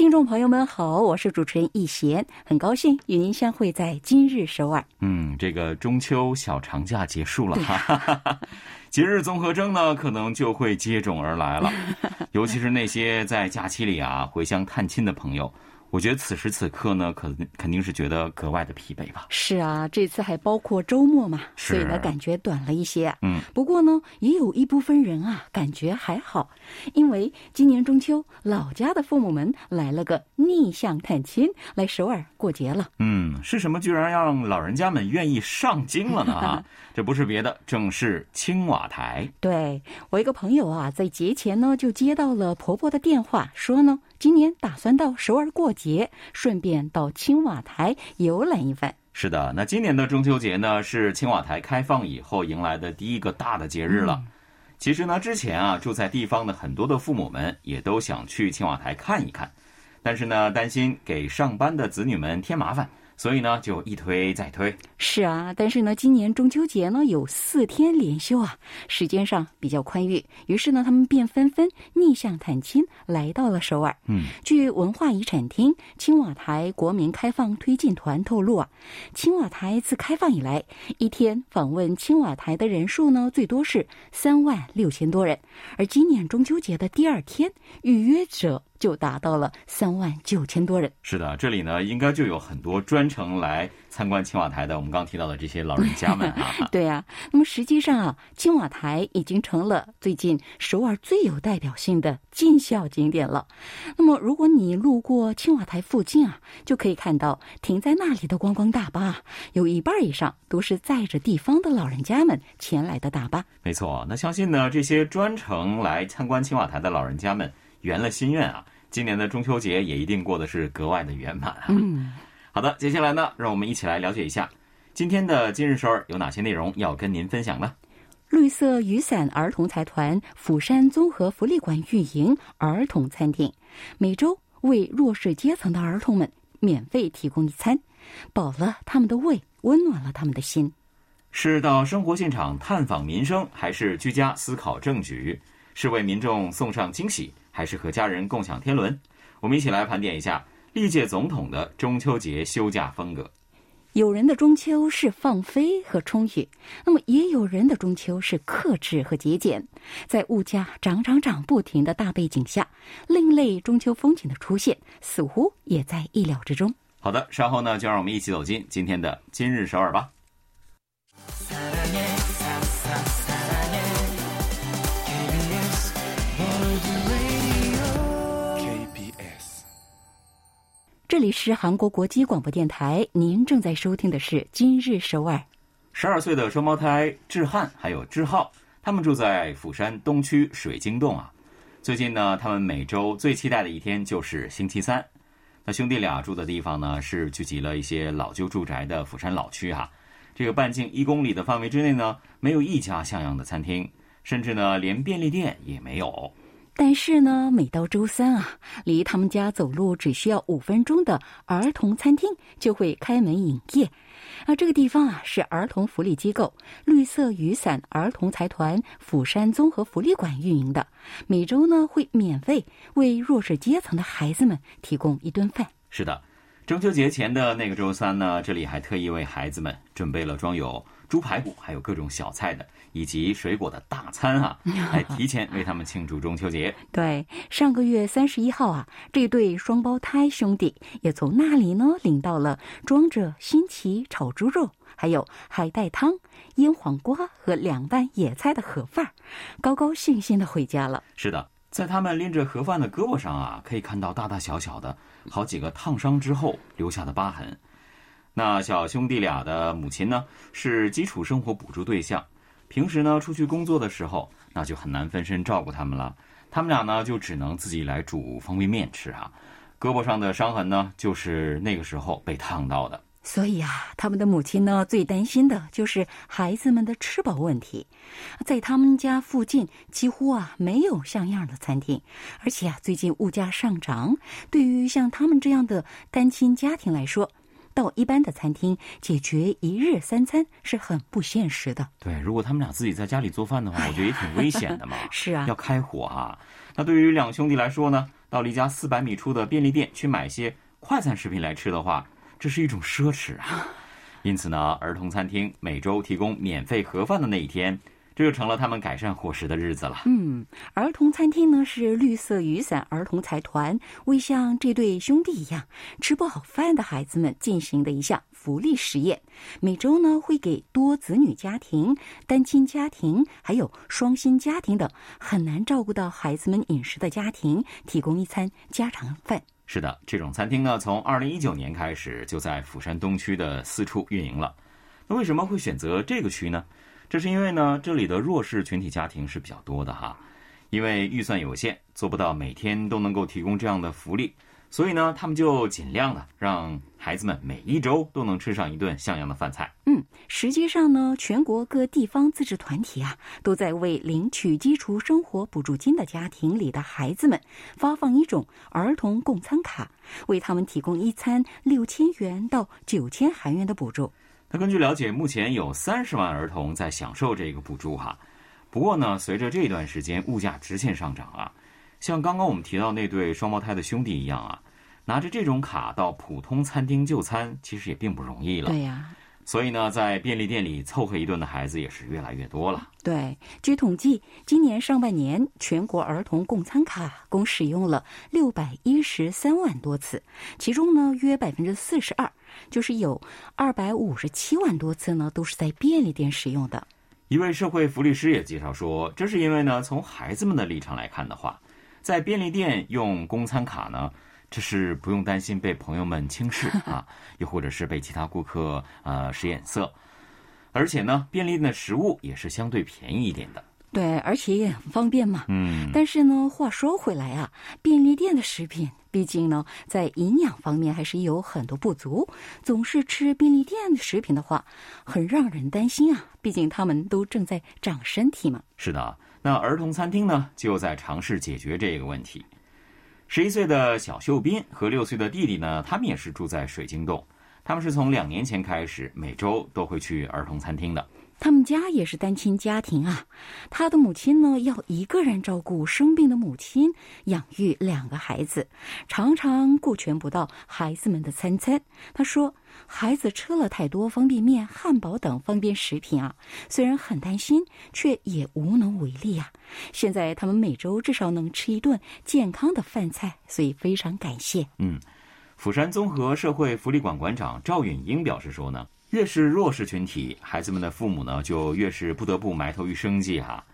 听众朋友们好，我是主持人易贤，很高兴与您相会在今日首尔。嗯，这个中秋小长假结束了哈，节 日综合征呢，可能就会接踵而来了，尤其是那些在假期里啊回乡探亲的朋友。我觉得此时此刻呢，可肯定是觉得格外的疲惫吧。是啊，这次还包括周末嘛，所以呢感觉短了一些。嗯，不过呢，也有一部分人啊感觉还好，因为今年中秋，老家的父母们来了个逆向探亲，来首尔过节了。嗯，是什么居然让老人家们愿意上京了呢？啊，这不是别的，正是青瓦台。对我一个朋友啊，在节前呢就接到了婆婆的电话，说呢。今年打算到首尔过节，顺便到青瓦台游览一番。是的，那今年的中秋节呢，是青瓦台开放以后迎来的第一个大的节日了。其实呢，之前啊，住在地方的很多的父母们也都想去青瓦台看一看，但是呢，担心给上班的子女们添麻烦。所以呢，就一推再推。是啊，但是呢，今年中秋节呢有四天连休啊，时间上比较宽裕，于是呢，他们便纷纷逆向探亲来到了首尔。嗯，据文化遗产厅青瓦台国民开放推进团透露啊，青瓦台自开放以来，一天访问青瓦台的人数呢最多是三万六千多人，而今年中秋节的第二天，预约者。就达到了三万九千多人。是的，这里呢应该就有很多专程来参观青瓦台的。我们刚提到的这些老人家们啊，对呀。那么实际上啊，青瓦台已经成了最近首尔最有代表性的尽孝景点了。那么如果你路过青瓦台附近啊，就可以看到停在那里的观光大巴，有一半以上都是载着地方的老人家们前来的大巴。没错，那相信呢，这些专程来参观青瓦台的老人家们圆了心愿啊。今年的中秋节也一定过得是格外的圆满啊！嗯，好的，接下来呢，让我们一起来了解一下今天的今日首尔有哪些内容要跟您分享呢？绿色雨伞儿童财团釜山综合福利馆运营儿童餐厅，每周为弱势阶层的儿童们免费提供一餐，饱了他们的胃，温暖了他们的心。是到生活现场探访民生，还是居家思考政局？是为民众送上惊喜？还是和家人共享天伦，我们一起来盘点一下历届总统的中秋节休假风格。有人的中秋是放飞和充裕，那么也有人的中秋是克制和节俭。在物价涨涨涨不停的大背景下，另类中秋风景的出现似乎也在意料之中。好的，稍后呢，就让我们一起走进今天的今日首尔吧。这里是韩国国际广播电台，您正在收听的是《今日首尔》。十二岁的双胞胎智汉还有智浩，他们住在釜山东区水晶洞啊。最近呢，他们每周最期待的一天就是星期三。那兄弟俩住的地方呢，是聚集了一些老旧住宅的釜山老区哈。这个半径一公里的范围之内呢，没有一家像样的餐厅，甚至呢，连便利店也没有。但是呢，每到周三啊，离他们家走路只需要五分钟的儿童餐厅就会开门营业。而这个地方啊，是儿童福利机构绿色雨伞儿童财团釜山综合福利馆运营的。每周呢，会免费为弱势阶层的孩子们提供一顿饭。是的，中秋节前的那个周三呢，这里还特意为孩子们准备了装有猪排骨还有各种小菜的。以及水果的大餐啊，来提前为他们庆祝中秋节。对，上个月三十一号啊，这对双胞胎兄弟也从那里呢领到了装着新奇炒猪肉、还有海带汤、腌黄瓜和凉拌野菜的盒饭，高高兴兴的回家了。是的，在他们拎着盒饭的胳膊上啊，可以看到大大小小的好几个烫伤之后留下的疤痕。那小兄弟俩的母亲呢，是基础生活补助对象。平时呢，出去工作的时候，那就很难分身照顾他们了。他们俩呢，就只能自己来煮方便面吃啊。胳膊上的伤痕呢，就是那个时候被烫到的。所以啊，他们的母亲呢，最担心的就是孩子们的吃饱问题。在他们家附近几乎啊没有像样的餐厅，而且啊，最近物价上涨，对于像他们这样的单亲家庭来说，到一般的餐厅解决一日三餐是很不现实的。对，如果他们俩自己在家里做饭的话，我觉得也挺危险的嘛。是啊，要开火啊。那对于两兄弟来说呢，到离家四百米处的便利店去买些快餐食品来吃的话。这是一种奢侈啊，因此呢，儿童餐厅每周提供免费盒饭的那一天，这就成了他们改善伙食的日子了。嗯，儿童餐厅呢是绿色雨伞儿童财团为像这对兄弟一样吃不好饭的孩子们进行的一项福利实验。每周呢会给多子女家庭、单亲家庭还有双薪家庭等很难照顾到孩子们饮食的家庭提供一餐家常饭。是的，这种餐厅呢，从二零一九年开始就在釜山东区的四处运营了。那为什么会选择这个区呢？这是因为呢，这里的弱势群体家庭是比较多的哈。因为预算有限，做不到每天都能够提供这样的福利。所以呢，他们就尽量的让孩子们每一周都能吃上一顿像样的饭菜。嗯，实际上呢，全国各地方自治团体啊，都在为领取基础生活补助金的家庭里的孩子们发放一种儿童供餐卡，为他们提供一餐六千元到九千韩元的补助。那根据了解，目前有三十万儿童在享受这个补助哈。不过呢，随着这段时间物价直线上涨啊。像刚刚我们提到那对双胞胎的兄弟一样啊，拿着这种卡到普通餐厅就餐，其实也并不容易了。对呀，所以呢，在便利店里凑合一顿的孩子也是越来越多了。对，据统计，今年上半年全国儿童供餐卡共使用了六百一十三万多次，其中呢，约百分之四十二，就是有二百五十七万多次呢，都是在便利店使用的。一位社会福利师也介绍说，这是因为呢，从孩子们的立场来看的话。在便利店用公餐卡呢，这是不用担心被朋友们轻视 啊，又或者是被其他顾客呃使眼色，而且呢，便利店的食物也是相对便宜一点的。对，而且也很方便嘛。嗯。但是呢，话说回来啊，便利店的食品毕竟呢，在营养方面还是有很多不足。总是吃便利店食品的话，很让人担心啊。毕竟他们都正在长身体嘛。是的。那儿童餐厅呢，就在尝试解决这个问题。十一岁的小秀斌和六岁的弟弟呢，他们也是住在水晶洞。他们是从两年前开始，每周都会去儿童餐厅的。他们家也是单亲家庭啊，他的母亲呢要一个人照顾生病的母亲，养育两个孩子，常常顾全不到孩子们的餐餐。他说，孩子吃了太多方便面、汉堡等方便食品啊，虽然很担心，却也无能为力呀。现在他们每周至少能吃一顿健康的饭菜，所以非常感谢。嗯，釜山综合社会福利馆馆长赵允英表示说呢。越是弱势群体，孩子们的父母呢，就越是不得不埋头于生计哈，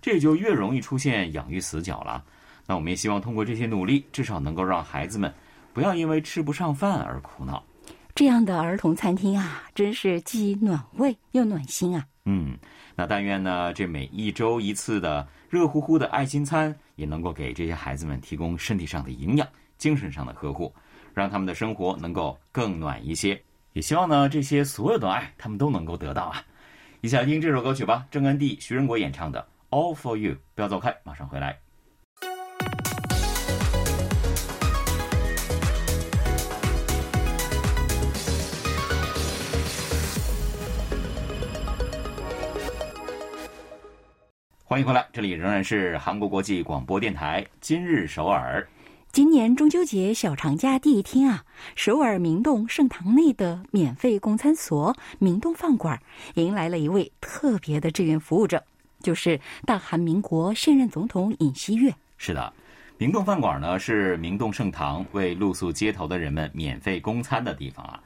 这也就越容易出现养育死角了。那我们也希望通过这些努力，至少能够让孩子们不要因为吃不上饭而苦恼。这样的儿童餐厅啊，真是既暖胃又暖心啊。嗯，那但愿呢，这每一周一次的热乎乎的爱心餐，也能够给这些孩子们提供身体上的营养、精神上的呵护，让他们的生活能够更暖一些。也希望呢，这些所有的爱，他们都能够得到啊！一起来听这首歌曲吧，郑恩地、徐仁国演唱的《All for You》。不要走开，马上回来。欢迎回来，这里仍然是韩国国际广播电台今日首尔。今年中秋节小长假第一天啊，首尔明洞圣堂内的免费供餐所明洞饭馆迎来了一位特别的志愿服务者，就是大韩民国现任总统尹锡悦。是的，明洞饭馆呢是明洞圣堂为露宿街头的人们免费供餐的地方啊。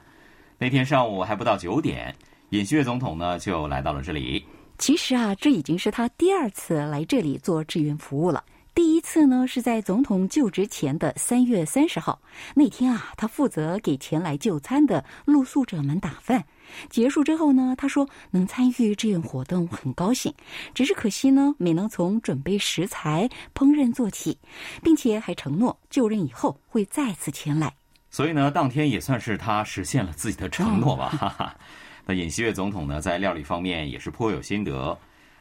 那天上午还不到九点，尹锡悦总统呢就来到了这里。其实啊，这已经是他第二次来这里做志愿服务了。第一次呢，是在总统就职前的三月三十号那天啊，他负责给前来就餐的露宿者们打饭。结束之后呢，他说能参与志愿活动很高兴，只是可惜呢，没能从准备食材、烹饪做起，并且还承诺就任以后会再次前来。所以呢，当天也算是他实现了自己的承诺吧。哈哈。那尹锡悦总统呢，在料理方面也是颇有心得，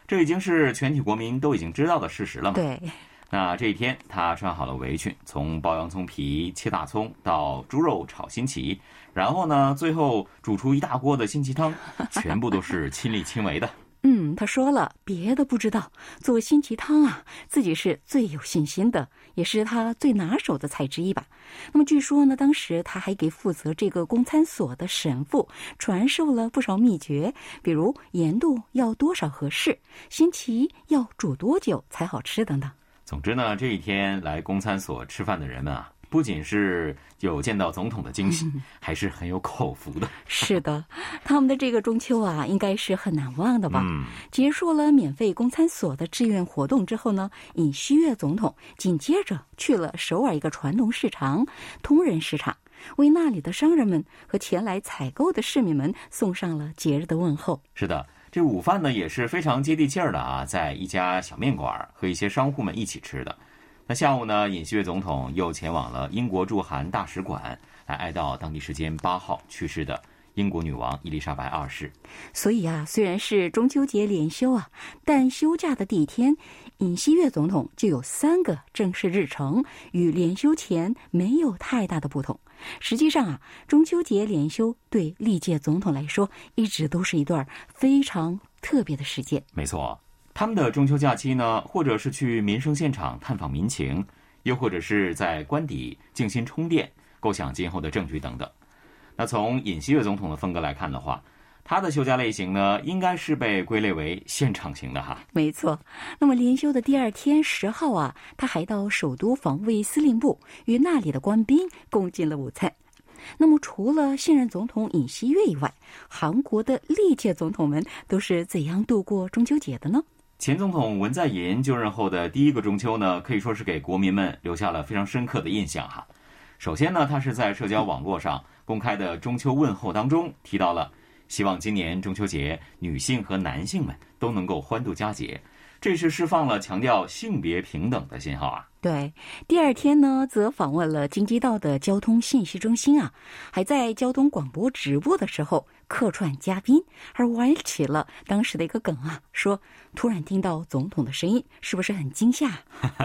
这已经是全体国民都已经知道的事实了嘛。对。那这一天，他穿好了围裙，从剥洋葱皮、切大葱到猪肉炒新奇，然后呢，最后煮出一大锅的新奇汤，全部都是亲力亲为的。嗯，他说了，别的不知道，做新奇汤啊，自己是最有信心的，也是他最拿手的菜之一吧。那么据说呢，当时他还给负责这个公餐所的神父传授了不少秘诀，比如盐度要多少合适，新奇要煮多久才好吃等等。总之呢，这一天来公餐所吃饭的人们啊，不仅是有见到总统的惊喜，还是很有口福的。是的，他们的这个中秋啊，应该是很难忘的吧？结束了免费公餐所的志愿活动之后呢，尹锡悦总统紧接着去了首尔一个传统市场——通人市场，为那里的商人们和前来采购的市民们送上了节日的问候。是的。这午饭呢也是非常接地气儿的啊，在一家小面馆和一些商户们一起吃的。那下午呢，尹锡悦总统又前往了英国驻韩大使馆，来哀悼当地时间八号去世的。英国女王伊丽莎白二世，所以啊，虽然是中秋节连休啊，但休假的第一天，尹锡悦总统就有三个正式日程，与连休前没有太大的不同。实际上啊，中秋节连休对历届总统来说，一直都是一段非常特别的时间。没错，他们的中秋假期呢，或者是去民生现场探访民情，又或者是在官邸静心充电，构想今后的政局等等。那从尹锡悦总统的风格来看的话，他的休假类型呢，应该是被归类为现场型的哈。没错。那么连休的第二天十号啊，他还到首都防卫司令部与那里的官兵共进了午餐。那么除了现任总统尹锡悦以外，韩国的历届总统们都是怎样度过中秋节的呢？前总统文在寅就任后的第一个中秋呢，可以说是给国民们留下了非常深刻的印象哈。首先呢，他是在社交网络上。公开的中秋问候当中提到了，希望今年中秋节女性和男性们都能够欢度佳节，这是释放了强调性别平等的信号啊。对，第二天呢，则访问了京畿道的交通信息中心啊，还在交通广播直播的时候客串嘉宾，而玩起了当时的一个梗啊，说突然听到总统的声音，是不是很惊吓？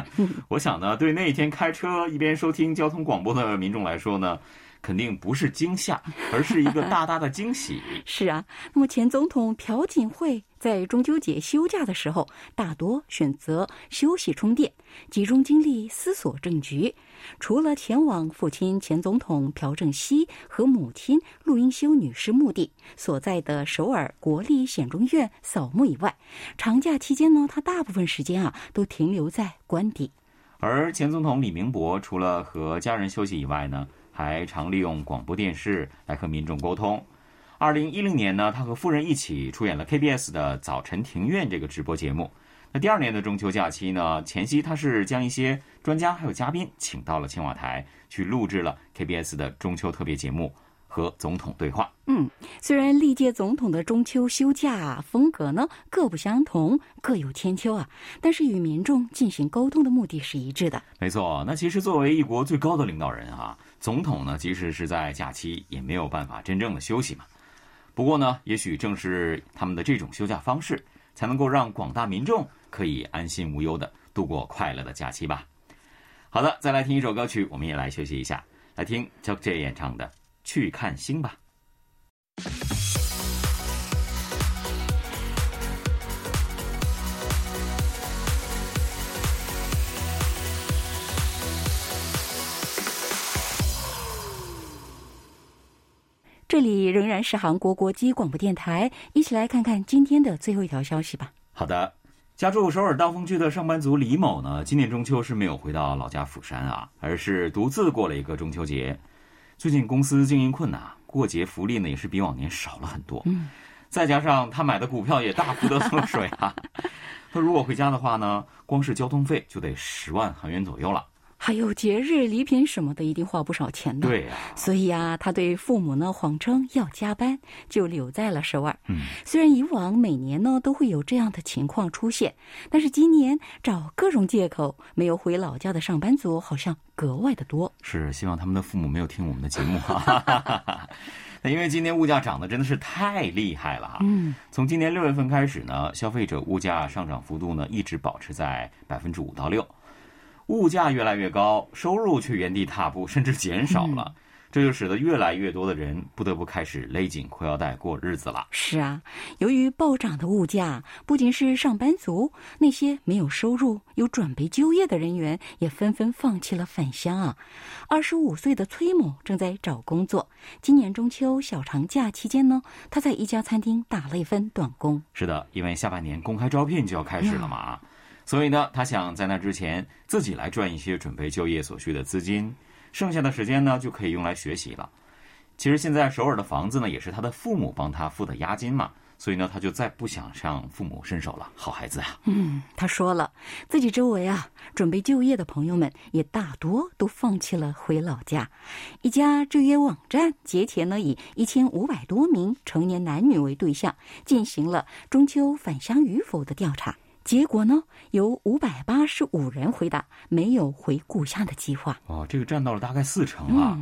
我想呢，对那一天开车一边收听交通广播的民众来说呢。肯定不是惊吓，而是一个大大的惊喜。是啊，那么前总统朴槿惠在中秋节休假的时候，大多选择休息充电，集中精力思索政局。除了前往父亲前总统朴正熙和母亲陆英修女士墓地所在的首尔国立显忠院扫墓以外，长假期间呢，他大部分时间啊都停留在官邸。而前总统李明博除了和家人休息以外呢？还常利用广播电视来和民众沟通。二零一零年呢，他和夫人一起出演了 KBS 的《早晨庭院》这个直播节目。那第二年的中秋假期呢，前夕他是将一些专家还有嘉宾请到了青瓦台，去录制了 KBS 的中秋特别节目。和总统对话。嗯，虽然历届总统的中秋休假风格呢各不相同，各有千秋啊，但是与民众进行沟通的目的是一致的。没错，那其实作为一国最高的领导人啊，总统呢，即使是在假期，也没有办法真正的休息嘛。不过呢，也许正是他们的这种休假方式，才能够让广大民众可以安心无忧的度过快乐的假期吧。好的，再来听一首歌曲，我们也来休息一下，来听 J 演唱的。去看星吧。这里仍然是韩国国际广播电台，一起来看看今天的最后一条消息吧。好的，家住首尔道峰区的上班族李某呢，今年中秋是没有回到老家釜山啊，而是独自过了一个中秋节。最近公司经营困难，过节福利呢也是比往年少了很多。嗯，再加上他买的股票也大幅的缩水啊。他如果回家的话呢，光是交通费就得十万韩元左右了。还有节日礼品什么的，一定花不少钱的。对呀、所以啊，他对父母呢谎称要加班，就留在了首尔。嗯，虽然以往每年呢都会有这样的情况出现，但是今年找各种借口没有回老家的上班族好像格外的多。是希望他们的父母没有听我们的节目哈。那因为今年物价涨得真的是太厉害了哈。嗯，从今年六月份开始呢，消费者物价上涨幅度呢一直保持在百分之五到六，物价越来越高，收入却原地踏步，甚至减少了。这就使得越来越多的人不得不开始勒紧裤腰带过日子了。是啊，由于暴涨的物价，不仅是上班族，那些没有收入、有准备就业的人员也纷纷放弃了返乡啊。二十五岁的崔某正在找工作，今年中秋小长假期间呢，他在一家餐厅打了一份短工。是的，因为下半年公开招聘就要开始了嘛，所以呢，他想在那之前自己来赚一些准备就业所需的资金，剩下的时间呢就可以用来学习了。其实现在首尔的房子呢也是他的父母帮他付的押金嘛，所以呢他就再不想向父母伸手了。好孩子啊，嗯，他说了，自己周围啊，准备就业的朋友们也大多都放弃了回老家。一家就业网站节前呢，以一千五百多名成年男女为对象，进行了中秋返乡与否的调查。结果呢，有五百八十五人回答没有回故乡的计划。哦，这个占到了大概四成啊。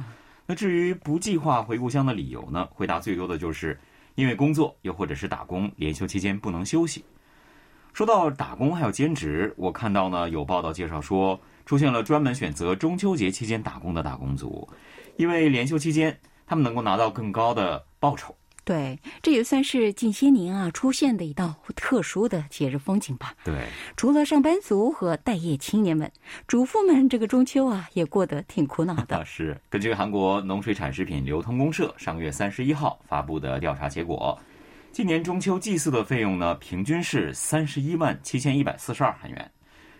那至于不计划回故乡的理由呢，回答最多的就是因为工作，又或者是打工，连休期间不能休息。说到打工还有兼职，我看到呢有报道介绍说，出现了专门选择中秋节期间打工的打工族，因为连休期间他们能够拿到更高的报酬。对，这也算是近些年啊出现的一道特殊的节日风景吧。对，除了上班族和待业青年们，主妇们这个中秋啊也过得挺苦恼啊的。是根据韩国农水产食品流通公社上个月三十一号发布的调查结果，今年中秋祭祀的费用呢，平均是三十一万七千一百四十二韩元，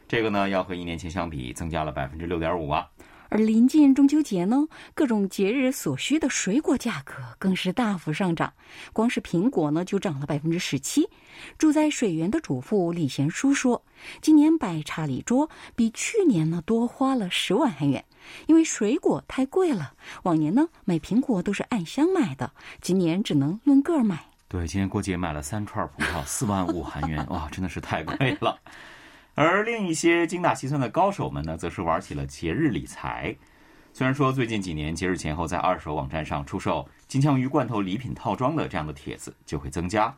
这个呢要和一年前相比增加了百分之六点五啊。而临近中秋节呢，各种节日所需的水果价格更是大幅上涨，光是苹果呢就涨了百分之十七。住在水源的主妇李贤淑说，今年摆茶礼桌比去年呢多花了十万韩元，因为水果太贵了。往年呢买苹果都是按箱买的，今年只能论个买。对，今年过节买了三串葡萄，四万五韩元，哇，真的是太贵了。而另一些精打细算的高手们呢，则是玩起了节日理财。虽然说最近几年节日前后在二手网站上出售金枪鱼罐头礼品套装的这样的帖子就会增加，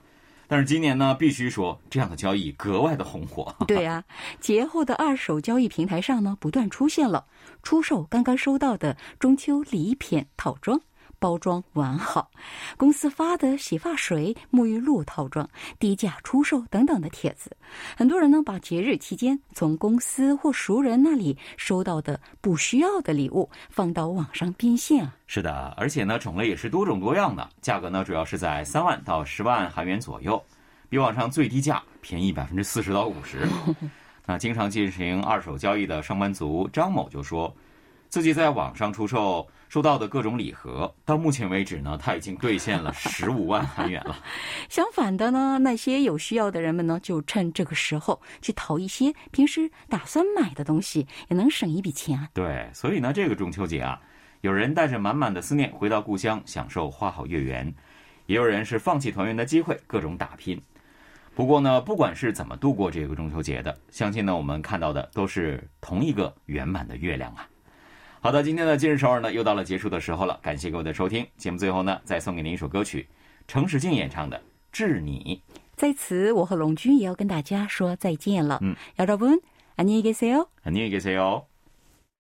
但是今年呢，必须说这样的交易格外的红火。对呀、节后的二手交易平台上呢，不断出现了出售刚刚收到的中秋礼品套装。包装完好，公司发的洗发水、沐浴露套装低价出售等等的帖子，很多人呢把节日期间从公司或熟人那里收到的不需要的礼物放到网上变现啊。是的，而且呢，种类也是多种多样的，价格呢主要是在三万到十万韩元左右，比网上最低价便宜百分之四十到五十。那经常进行二手交易的上班族张某就说，自己在网上出售收到的各种礼盒，到目前为止呢，他已经兑现了十五万韩元了。相反的呢，那些有需要的人们呢，就趁这个时候去淘一些平时打算买的东西，也能省一笔钱啊。对，所以呢，这个中秋节啊，有人带着满满的思念回到故乡，享受花好月圆；也有人是放弃团圆的机会，各种打拼。不过呢，不管是怎么度过这个中秋节的，相信呢，我们看到的都是同一个圆满的月亮啊。好的，今天的今日首尔呢，又到了结束的时候了，感谢各位的收听。节目最后呢，再送给您一首歌曲，程史静演唱的《致你》。在此，我和龙君也要跟大家说再见了。嗯， 여러분，안녕히계세요。 안녕히계세요。